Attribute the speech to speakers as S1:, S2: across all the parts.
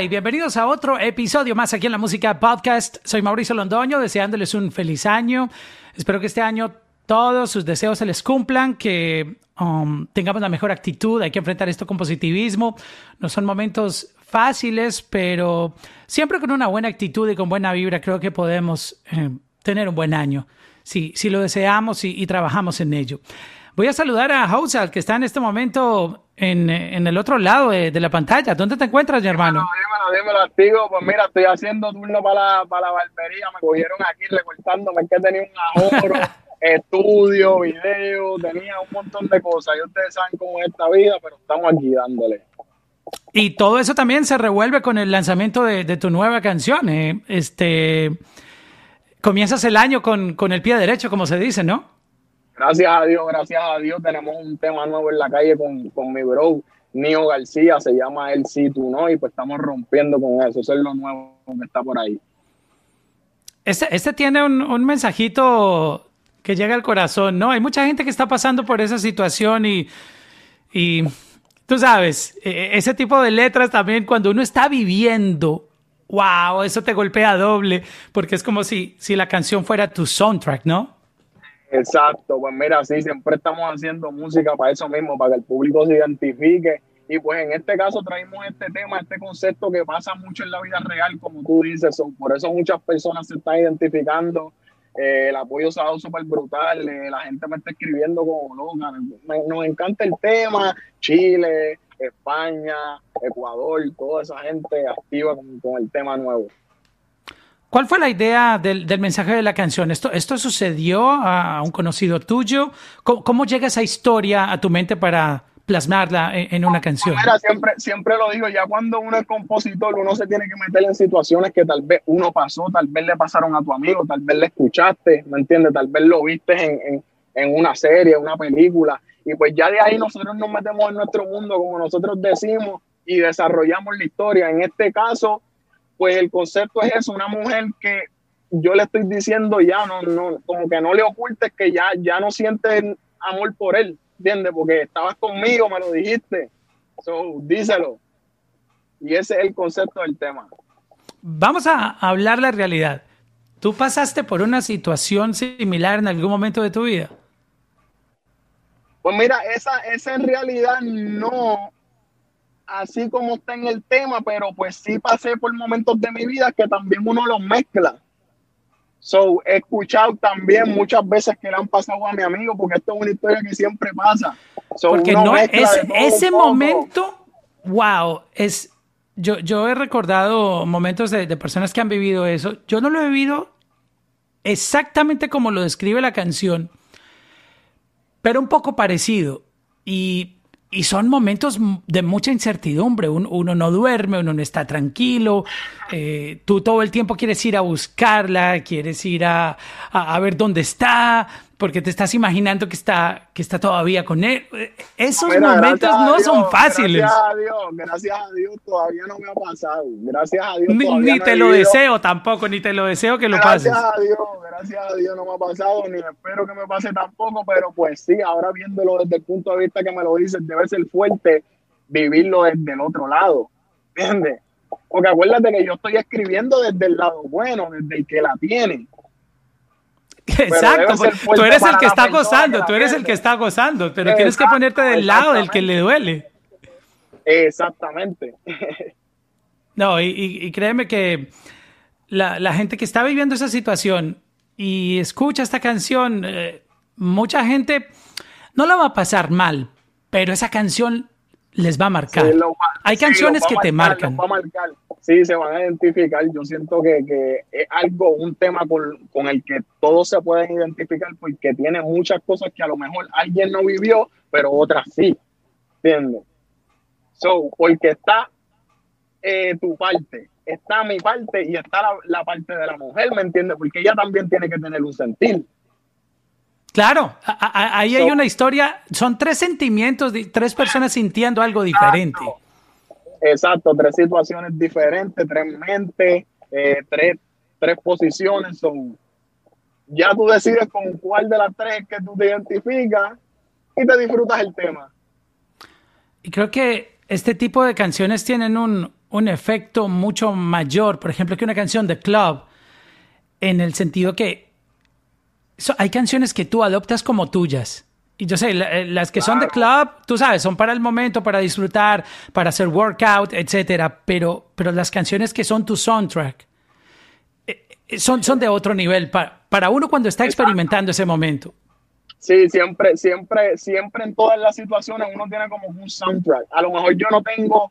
S1: Y bienvenidos a otro episodio más aquí en la Música Podcast. Soy Mauricio Londoño, deseándoles un feliz año. Espero que este año todos sus deseos se les cumplan, que um, tengamos la mejor actitud. Hay que enfrentar esto con positivismo. No son momentos fáciles, pero siempre con una buena actitud y con buena vibra creo que podemos eh, tener un buen año. Si, si lo deseamos y, trabajamos en ello. Voy a saludar a Housal, que está en este momento en, en el otro lado de, la pantalla. ¿Dónde te encuentras, mi hermano?
S2: Dímelo, dímelo, Pues mira, estoy haciendo turno para la, para la barbería. Me cogieron aquí recortándome, es que tenía un ahorro. estudio, video, tenía un montón de cosas. Y ustedes saben cómo es esta vida, pero estamos aquí dándole.
S1: Y todo eso también se revuelve con el lanzamiento de, tu nueva canción. ¿eh? Este, comienzas el año con, con, el pie derecho, como se dice, ¿no?
S2: Gracias a Dios, gracias a Dios. Tenemos un tema nuevo en la calle con, con mi bro, Nio García. Se llama El Si Tú No. Y pues estamos rompiendo con eso. Eso es lo nuevo que está por ahí.
S1: Este, este tiene un, un mensajito que llega al corazón, ¿no? Hay mucha gente que está pasando por esa situación y, y tú sabes, e, e, ese tipo de letras también cuando uno está viviendo, wow, eso te golpea doble, porque es como si, si la canción fuera tu soundtrack, ¿no?
S2: Exacto, pues mira, sí, siempre estamos haciendo música para eso mismo, para que el público se identifique. Y pues en este caso traemos este tema, este concepto que pasa mucho en la vida real, como tú dices, por eso muchas personas se están identificando eh, el apoyo se ha dado súper brutal. Eh, la gente me está escribiendo como loca. nos encanta el tema. Chile, España, Ecuador, toda esa gente activa con, el tema nuevo.
S1: ¿Cuál fue la idea del, mensaje de la canción? ¿Esto, ¿Esto sucedió a un conocido tuyo? ¿Cómo, llega esa historia a tu mente para, plasmarla en, una canción.
S2: Siempre, siempre lo digo, ya cuando uno es compositor, uno se tiene que meter en situaciones que tal vez uno pasó, tal vez le pasaron a tu amigo, tal vez le escuchaste, ¿me entiendes? Tal vez lo viste en, en, una serie, una película, y pues ya de ahí nosotros nos metemos en nuestro mundo, como nosotros decimos, y desarrollamos la historia. En este caso, pues el concepto es eso, una mujer que yo le estoy diciendo ya, no, no, como que no le ocultes que ya, ya no siente amor por él, ¿entiendes? Porque estabas conmigo, me lo dijiste. So, díselo. Y ese es el concepto del tema.
S1: Vamos a hablar la realidad. ¿Tú pasaste por una situación similar en algún momento de tu vida?
S2: Pues mira, esa, esa en realidad no, así como está en el tema, pero pues sí pasé por momentos de mi vida que también uno los mezcla. So, he escuchado también muchas veces que le han pasado a mi amigo, porque esto es una historia que siempre pasa.
S1: porque no es ese momento, wow, es yo, yo he recordado momentos de, de, personas que han vivido eso. Yo no lo he vivido exactamente como lo describe la canción, pero un poco parecido. Y y son momentos de mucha incertidumbre. Uno, no duerme, uno no está tranquilo. Eh, tú todo el tiempo quieres ir a buscarla, quieres ir a, a, ver dónde está, porque te estás imaginando que está, que está todavía con él. Esos momentos no son fáciles.
S2: Gracias a Dios, gracias a Dios todavía no me ha pasado. Gracias a Dios.
S1: Ni, te lo deseo tampoco, ni te lo deseo que lo pases.
S2: Gracias a Dios, gracias a Dios no me ha pasado, ni espero que me pase tampoco, pero pues sí, ahora viéndolo desde el punto de vista que me lo dices, debe ser fuerte vivirlo desde el otro lado. ¿Entiendes? Porque acuérdate que yo estoy escribiendo desde el lado bueno, desde el que la tiene.
S1: Exacto, tú eres el que está gozando, tú eres el que está gozando, pero tienes que ponerte del lado del que le duele.
S2: Exactamente.
S1: No, y, créeme que la, gente que está viviendo esa situación y escucha esta canción, eh, mucha gente no la va a pasar mal, pero esa canción les va a marcar. Hay canciones que te marcan.
S2: Sí, se van a identificar. Yo siento que, es algo, un tema con, el que todos se pueden identificar porque tiene muchas cosas que a lo mejor alguien no vivió, pero otras sí. ¿Entiendes? So, porque está eh, tu parte, está mi parte y está la, la parte de la mujer, ¿me entiendes? Porque ella también tiene que tener un sentir.
S1: Claro, ahí hay una historia, son tres sentimientos, tres personas sintiendo algo diferente.
S2: Exacto, tres situaciones diferentes, tres mentes, eh, tres, tres posiciones. Son, ya tú decides con cuál de las tres que tú te identificas y te disfrutas el tema.
S1: Y creo que este tipo de canciones tienen un, un efecto mucho mayor, por ejemplo, que una canción de club, en el sentido que hay canciones que tú adoptas como tuyas. Y yo sé, eh, las que son de club, tú sabes, son para el momento, para disfrutar, para hacer workout, etcétera. Pero, pero las canciones que son tu soundtrack eh, eh, son, son de otro nivel para, para uno cuando está experimentando ese momento.
S2: Sí, siempre, siempre, siempre en todas las situaciones uno tiene como un soundtrack. A lo mejor yo no tengo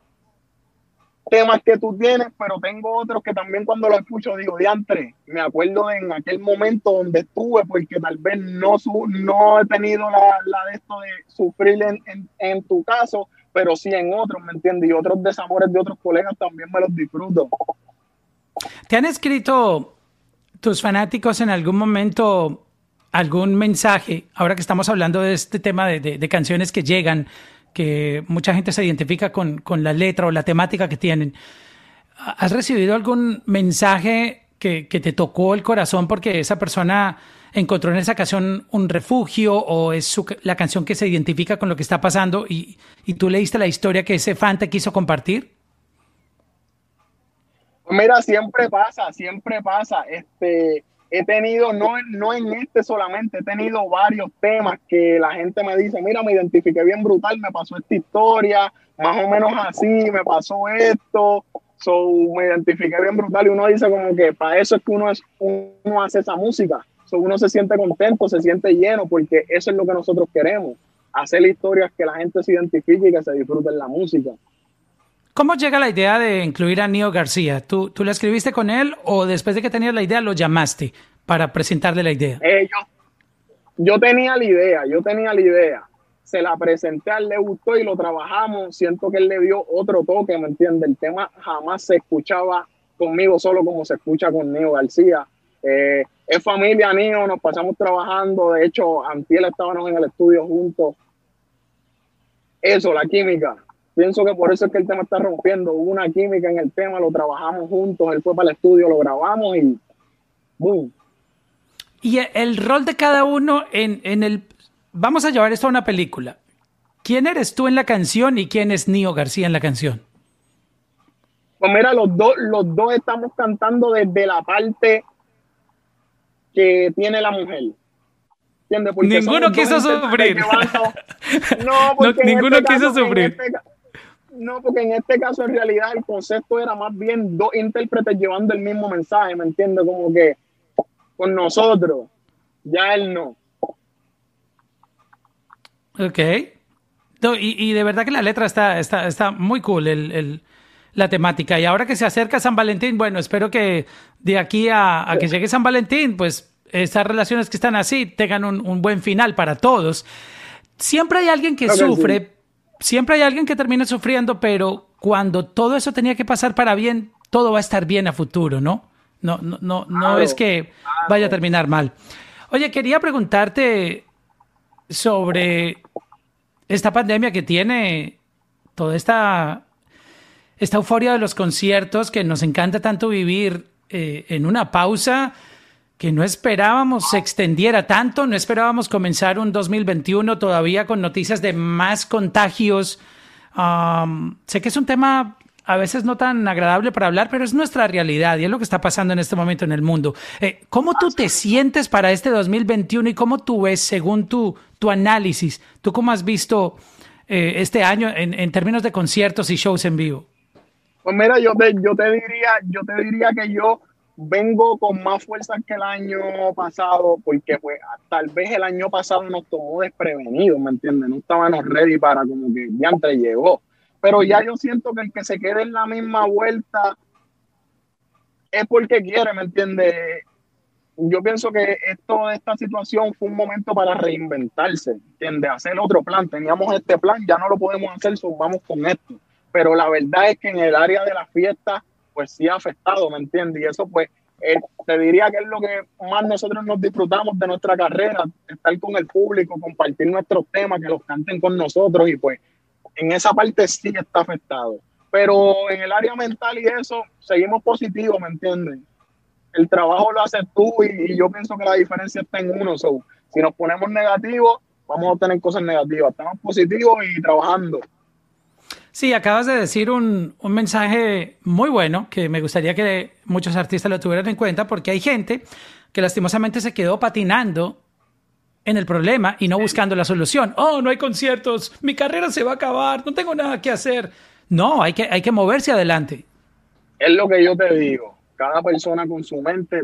S2: temas que tú tienes, pero tengo otros que también cuando los escucho digo, diantre, me acuerdo en aquel momento donde estuve, porque tal vez no, no he tenido la, la de esto de sufrir en, en, tu caso, pero sí en otros, ¿me entiendes? Y otros desamores de otros colegas también me los disfruto.
S1: ¿Te han escrito tus fanáticos en algún momento algún mensaje, ahora que estamos hablando de este tema de, canciones que llegan, que mucha gente se identifica con, con, la letra o la temática que tienen, ¿has recibido algún mensaje que, que, te tocó el corazón porque esa persona encontró en esa canción un refugio o es la canción que se identifica con lo que está pasando y, y tú leíste la historia que ese fan te quiso compartir?
S2: Mira, siempre pasa, siempre pasa. Este, he tenido, no, no en este solamente, he tenido varios temas que la gente me dice, mira, me identifiqué bien brutal, me pasó esta historia, más o menos así, me pasó esto, so, me identifiqué bien brutal y uno dice como que para eso es que uno, es, uno hace esa música, so, uno se siente contento, se siente lleno, porque eso es lo que nosotros queremos, hacer historias que la gente se identifique y que se disfrute en la música.
S1: ¿Cómo llega la idea de incluir a Nio García? ¿Tú, ¿Tú la escribiste con él o después de que tenías la idea lo llamaste para presentarle la idea?
S2: Eh, yo, tenía la idea, yo tenía la idea. Se la presenté a él, le gustó y lo trabajamos. Siento que él le dio otro toque, ¿me entiendes? El tema jamás se escuchaba conmigo solo como se escucha con Nio García. Eh, es familia Nio, nos pasamos trabajando. De hecho, Antiel estábamos en el estudio juntos. Eso, la química Pienso que por eso es que el tema está rompiendo. Hubo una química en el tema, lo trabajamos juntos, él fue para el estudio, lo grabamos y ¡boom!
S1: Y el rol de cada uno en, en el... Vamos a llevar esto a una película. ¿Quién eres tú en la canción y quién es Nio García en la canción?
S2: Pues mira, los dos, los dos estamos cantando desde la parte que tiene la mujer.
S1: ninguno quiso sufrir.
S2: No, porque ninguno este quiso sufrir. Este no, porque en este caso en realidad el concepto era más bien dos intérpretes llevando el mismo mensaje, ¿me entiendes? Como que con nosotros, ya él no.
S1: Ok. y, de verdad que la letra está, está, está muy cool, el, la temática. Y ahora que se acerca San Valentín, bueno, espero que de aquí a, que llegue San Valentín, pues estas relaciones que están así tengan un, buen final para todos. Siempre hay alguien que sufre, siempre hay alguien que termina sufriendo, pero cuando todo eso tenía que pasar para bien, todo va a estar bien a futuro, ¿no? No, no, no, no es que vaya a terminar mal. Oye, quería preguntarte sobre esta pandemia que tiene toda esta, esta euforia de los conciertos que nos encanta tanto vivir eh, en una pausa que no esperábamos se extendiera tanto, no esperábamos comenzar un 2021 todavía con noticias de más contagios. sé que es un tema a veces no tan agradable para hablar, pero es nuestra realidad y es lo que está pasando en este momento en el mundo. Eh, ¿Cómo tú te sientes para este 2021 y cómo tú ves, según tu, tu análisis, tú cómo has visto eh, este año en, en, términos de conciertos y shows en vivo?
S2: Pues mira, yo te, yo te diría, yo te diría que yo vengo con más fuerza que el año pasado, porque pues tal vez el año pasado nos tomó desprevenidos, ¿me entiendes? No estábamos ready para como que ya entre llegó. Pero ya yo siento que el que se quede en la misma vuelta es porque quiere, ¿me entiendes? Yo pienso que esto de esta situación fue un momento para reinventarse, ¿entiendes? Hacer otro plan. Teníamos este plan, ya no lo podemos hacer, vamos con esto. Pero la verdad es que en el área de la fiesta pues sí ha afectado, ¿me entiendes? Y eso pues eh, te diría que es lo que más nosotros nos disfrutamos de nuestra carrera, estar con el público, compartir nuestros temas, que los canten con nosotros y pues en esa parte sí está afectado. Pero en el área mental y eso, seguimos positivos, ¿me entiendes? El trabajo lo haces tú y, yo pienso que la diferencia está en uno. si nos ponemos negativos, vamos a tener cosas negativas. Estamos positivos y trabajando.
S1: Sí, acabas de decir un, un, mensaje muy bueno que me gustaría que muchos artistas lo tuvieran en cuenta porque hay gente que lastimosamente se quedó patinando en el problema y no buscando la solución. Oh, no hay conciertos, mi carrera se va a acabar, no tengo nada que hacer. No, hay que, hay que moverse adelante.
S2: Es lo que yo te digo. Cada persona con su mente,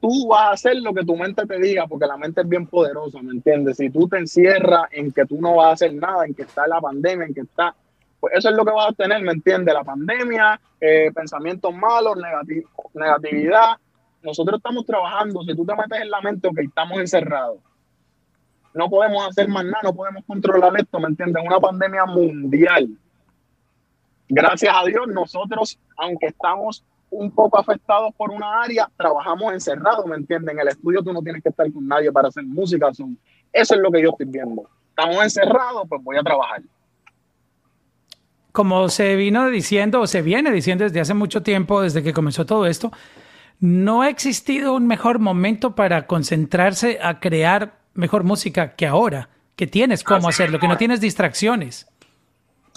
S2: tú vas a hacer lo que tu mente te diga, porque la mente es bien poderosa, ¿me entiendes? Si tú te encierras en que tú no vas a hacer nada, en que está la pandemia, en que está pues eso es lo que vas a tener, ¿me entiendes? La pandemia, eh, pensamientos malos, negatividad. Nosotros estamos trabajando, si tú te metes en la mente, ok, estamos encerrados. No podemos hacer más nada, no podemos controlar esto, ¿me entiendes? Una pandemia mundial. Gracias a Dios, nosotros, aunque estamos un poco afectados por una área, trabajamos encerrados, ¿me entiendes? En el estudio tú no tienes que estar con nadie para hacer música. Eso es lo que yo estoy viendo. Estamos encerrados, pues voy a trabajar
S1: como se vino diciendo o se viene diciendo desde hace mucho tiempo, desde que comenzó todo esto, no ha existido un mejor momento para concentrarse a crear mejor música que ahora, que tienes cómo hacerlo, que no tienes distracciones.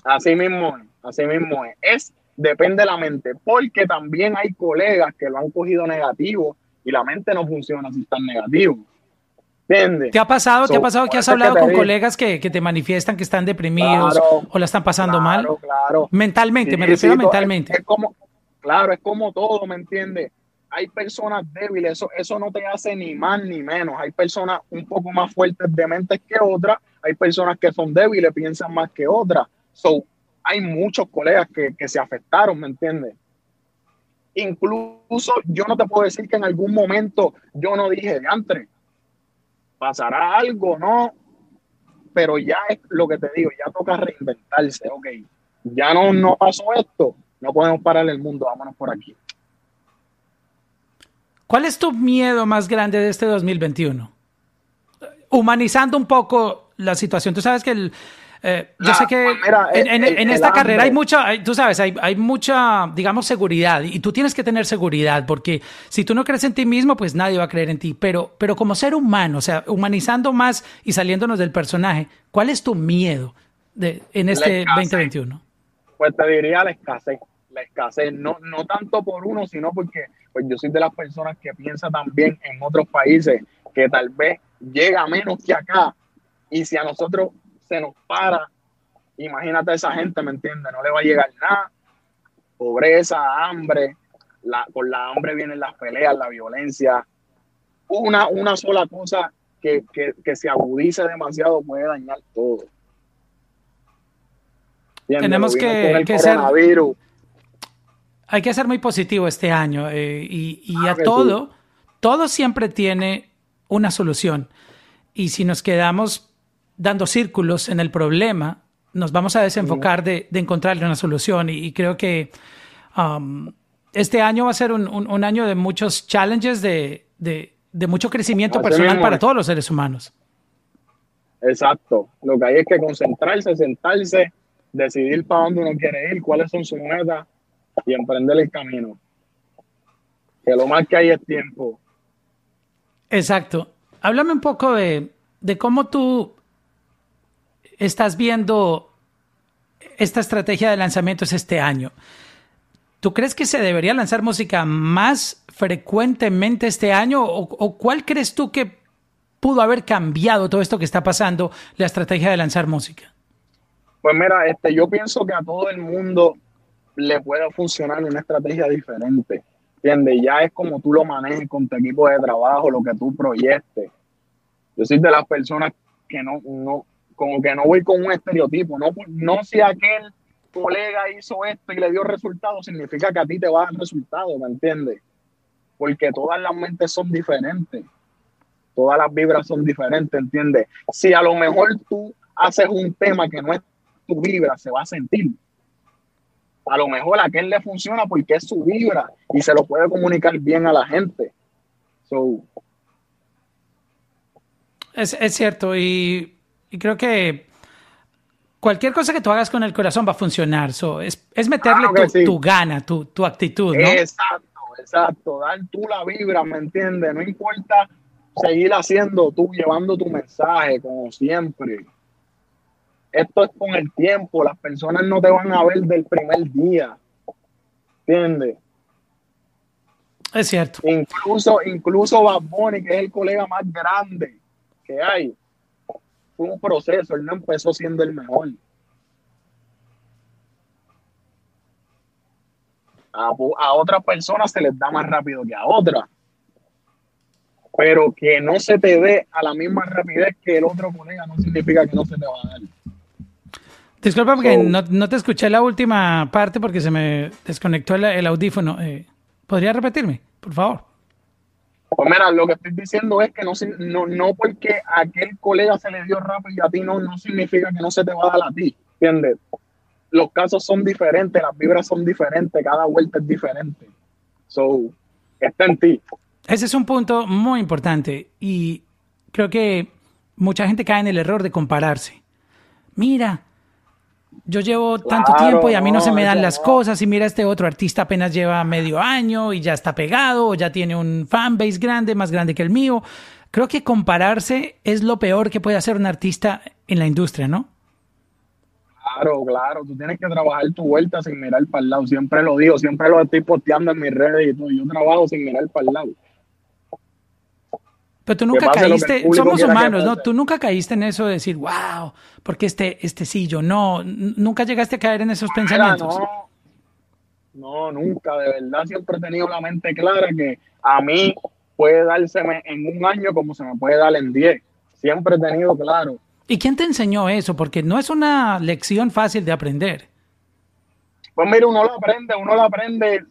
S2: Así mismo, así mismo es. es. Depende de la mente, porque también hay colegas que lo han cogido negativo y la mente no funciona si están negativos.
S1: ¿Te ha pasado, ¿te ha pasado que has hablado con colegas que, te manifiestan que están deprimidos o la están pasando mal? Claro. Mentalmente, me refiero mentalmente.
S2: Es, como, claro, es como todo, ¿me entiendes? Hay personas débiles, eso, eso no te hace ni más ni menos. Hay personas un poco más fuertes de mente que otras, hay personas que son débiles, piensan más que otras. So, hay muchos colegas que, que se afectaron, ¿me entiendes? Incluso yo no te puedo decir que en algún momento yo no dije, de antes, pasará algo, ¿no? Pero ya es lo que te digo, ya toca reinventarse, ok. Ya no, no pasó esto, no podemos parar el mundo, vámonos por aquí.
S1: ¿Cuál es tu miedo más grande de este 2021? Humanizando un poco la situación. Tú sabes que el, eh, yo sé que en, esta carrera hay mucha, tú sabes, hay, hay, mucha, digamos, seguridad y tú tienes que tener seguridad porque si tú no crees en ti mismo, pues nadie va a creer en ti. Pero, pero como ser humano, o sea, humanizando más y saliéndonos del personaje, ¿cuál es tu miedo de, en este 2021?
S2: Pues te diría la escasez, la escasez, no, no tanto por uno, sino porque pues yo soy de las personas que piensa también en otros países que tal vez llega menos que acá y si a nosotros se nos para. Imagínate a esa gente, ¿me entiendes? No le va a llegar nada. Pobreza, hambre. La, con la hambre vienen las peleas, la violencia. Una, una sola cosa que, se agudice demasiado puede dañar todo.
S1: Tenemos que, ser. Hay que ser muy positivo este año eh, y, a todo, todo siempre tiene una solución. Y si nos quedamos dando círculos en el problema, nos vamos a desenfocar de, de encontrarle una solución. Y, creo que um, este año va a ser un, año de muchos challenges, de, mucho crecimiento personal para todos los seres humanos.
S2: Exacto. Lo que hay es que concentrarse, sentarse, decidir para dónde uno quiere ir, cuáles son sus metas y emprender el camino. Que lo más que hay es tiempo.
S1: Exacto. Háblame un poco de, de cómo tú estás viendo esta estrategia de lanzamientos este año? ¿Tú crees que se debería lanzar música más frecuentemente este año? ¿O, cuál crees tú que pudo haber cambiado todo esto que está pasando, la estrategia de lanzar música?
S2: Pues mira, este, yo pienso que a todo el mundo le puede funcionar una estrategia diferente. ¿Entiendes? Ya es como tú lo manejes con tu equipo de trabajo, lo que tú proyectes. Yo soy de las personas que no, no, como que no voy con un estereotipo, no, no si aquel colega hizo esto y le dio resultado, significa que a ti te va a dar resultado, ¿me entiendes? Porque todas las mentes son diferentes, todas las vibras son diferentes, ¿entiendes? Si a lo mejor tú haces un tema que no es tu vibra, se va a sentir. A lo mejor a aquel le funciona porque es su vibra y se lo puede comunicar bien a la gente.
S1: es, es cierto, y y creo que cualquier cosa que tú hagas con el corazón va a funcionar. es, meterle tu, gana, tu, tu actitud, ¿no?
S2: Exacto, exacto. Dar tú la vibra, ¿me entiendes? No importa seguir haciendo tú, llevando tu mensaje, como siempre. esto es con el tiempo, las personas no te van a ver del primer día, ¿entiendes?
S1: Es cierto.
S2: Incluso, incluso Bad Bunny, que es el colega más grande que hay, fue un proceso, él no empezó siendo el mejor. A, a otras personas se les da más rápido que a otras. Pero que no se te dé a la misma rapidez que el otro colega no significa que no se te va a dar.
S1: Disculpa porque no, te escuché la última parte porque se me desconectó el, audífono. Eh, ¿Podría repetirme, por favor?
S2: Pues mira, lo que estoy diciendo es que no, no, no porque a aquel colega se le dio rápido y a ti no, no significa que no se te va a dar a ti, ¿entiendes? Los casos son diferentes, las vibras son diferentes, cada vuelta es diferente. So, está en ti.
S1: Ese es un punto muy importante y creo que mucha gente cae en el error de compararse. Mira, yo llevo tanto tiempo y a mí no, se me dan las cosas y mira este otro artista apenas lleva medio año y ya está pegado o ya tiene un fanbase grande, más grande que el mío. Creo que compararse es lo peor que puede hacer un artista en la industria, ¿no?
S2: Claro, claro, tú tienes que trabajar tu vuelta sin mirar para el lado, siempre lo digo, siempre lo estoy posteando en mis redes y todo, yo trabajo sin mirar para el lado.
S1: Pero tú nunca caíste, somos humanos, ¿no? Tú nunca caíste en eso de decir, wow, porque este, este sí, yo no. Nunca llegaste a caer en esos pensamientos.
S2: No, nunca, de verdad siempre he tenido la mente clara que a mí puede dárseme en un año como se me puede dar en diez. Siempre he tenido claro.
S1: ¿Y quién te enseñó eso? Porque no es una lección fácil de aprender.
S2: Pues mira, uno lo aprende, uno lo aprende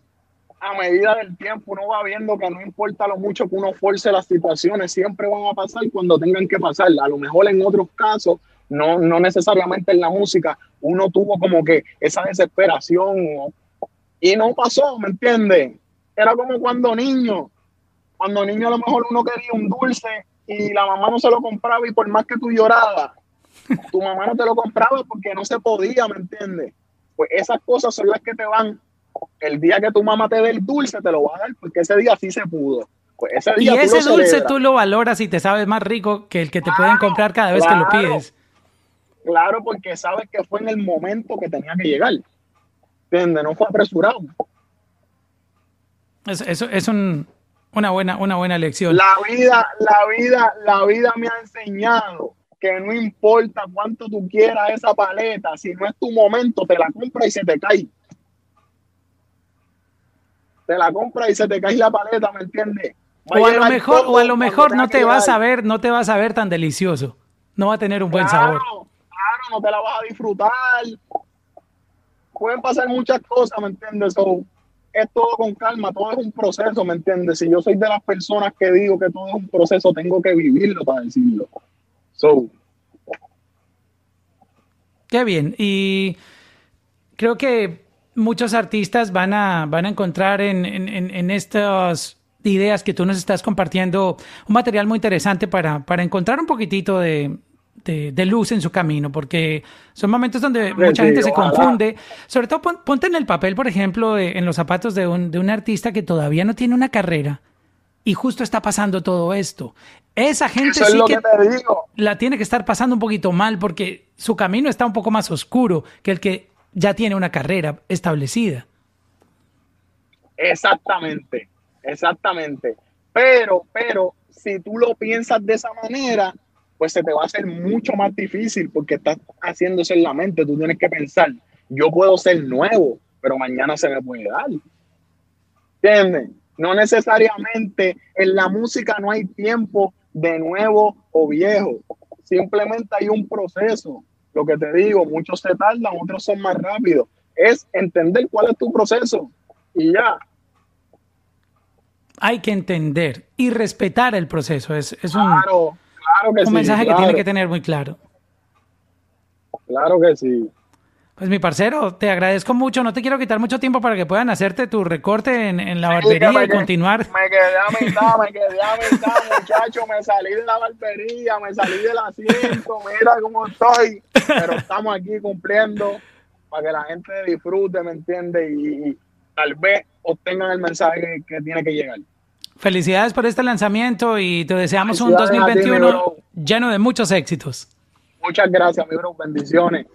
S2: a medida del tiempo uno va viendo que no importa lo mucho que uno force las situaciones, siempre van a pasar cuando tengan que pasar. A lo mejor en otros casos, no, no necesariamente en la música, uno tuvo como que esa desesperación y no pasó, ¿me entiendes? Era como cuando niño, cuando niño a lo mejor uno quería un dulce y la mamá no se lo compraba y por más que tú llorabas, tu mamá no te lo compraba porque no se podía, ¿me entiendes? Pues esas cosas son las que te van el día que tu mamá te dé el dulce, te lo va a dar porque ese día sí se pudo. Pues ese
S1: y ese dulce tú lo valoras y te sabes más rico que el que te pueden comprar cada vez que lo pides.
S2: Claro, porque sabes que fue en el momento que tenía que llegar. ¿Entiendes? No fue apresurado.
S1: Eso, es una, buena, una buena lección.
S2: La vida, la vida, la vida me ha enseñado que no importa cuánto tú quieras esa paleta, si no es tu momento, te la compras y se te cae te la compra y se te cae la paleta, ¿me entiendes?
S1: o a, lo mejor, o a lo mejor no te vas a ver, no te vas a ver tan delicioso. No va a tener un buen sabor.
S2: Claro, no te la vas a disfrutar. Pueden pasar muchas cosas, ¿me entiendes? es todo con calma, todo es un proceso, ¿me entiendes? Si yo soy de las personas que digo que todo es un proceso, tengo que vivirlo para decirlo. So.
S1: Qué bien. Y creo que muchos artistas van a, van a encontrar en, en, estas ideas que tú nos estás compartiendo un material muy interesante para, para encontrar un poquitito de, de, luz en su camino, porque son momentos donde mucha gente se confunde. Sobre todo ponte en el papel, por ejemplo, en los zapatos de un, de un artista que todavía no tiene una carrera y justo está pasando todo esto. Esa gente sí que, la tiene que estar pasando un poquito mal porque su camino está un poco más oscuro que el que ya tiene una carrera establecida.
S2: Exactamente, exactamente. Pero, pero, si tú lo piensas de esa manera, pues se te va a hacer mucho más difícil porque estás haciéndose en la mente. Tú tienes que pensar, yo puedo ser nuevo, pero mañana se me puede dar. ¿Entiendes? No necesariamente en la música no hay tiempo de nuevo o viejo. Simplemente hay un proceso. Lo que te digo, muchos se tardan, otros son más rápidos. Es entender cuál es tu proceso y ya.
S1: Hay que entender y respetar el proceso. Es, es un,
S2: claro, que
S1: un mensaje que tiene que tener muy claro.
S2: Claro que sí.
S1: Pues mi parcero, te agradezco mucho. No te quiero quitar mucho tiempo para que puedan hacerte tu recorte en, la barbería y continuar.
S2: Me quedé a mitad, me quedé a mitad, muchacho. Me salí de la barbería, me salí del asiento. Mira cómo estoy. Pero estamos aquí cumpliendo para que la gente disfrute, ¿me entiende? Y, tal vez obtengan el mensaje que, tiene que llegar.
S1: Felicidades por este lanzamiento y te deseamos un 2021 lleno de muchos éxitos.
S2: Muchas gracias, mi bro. Bendiciones.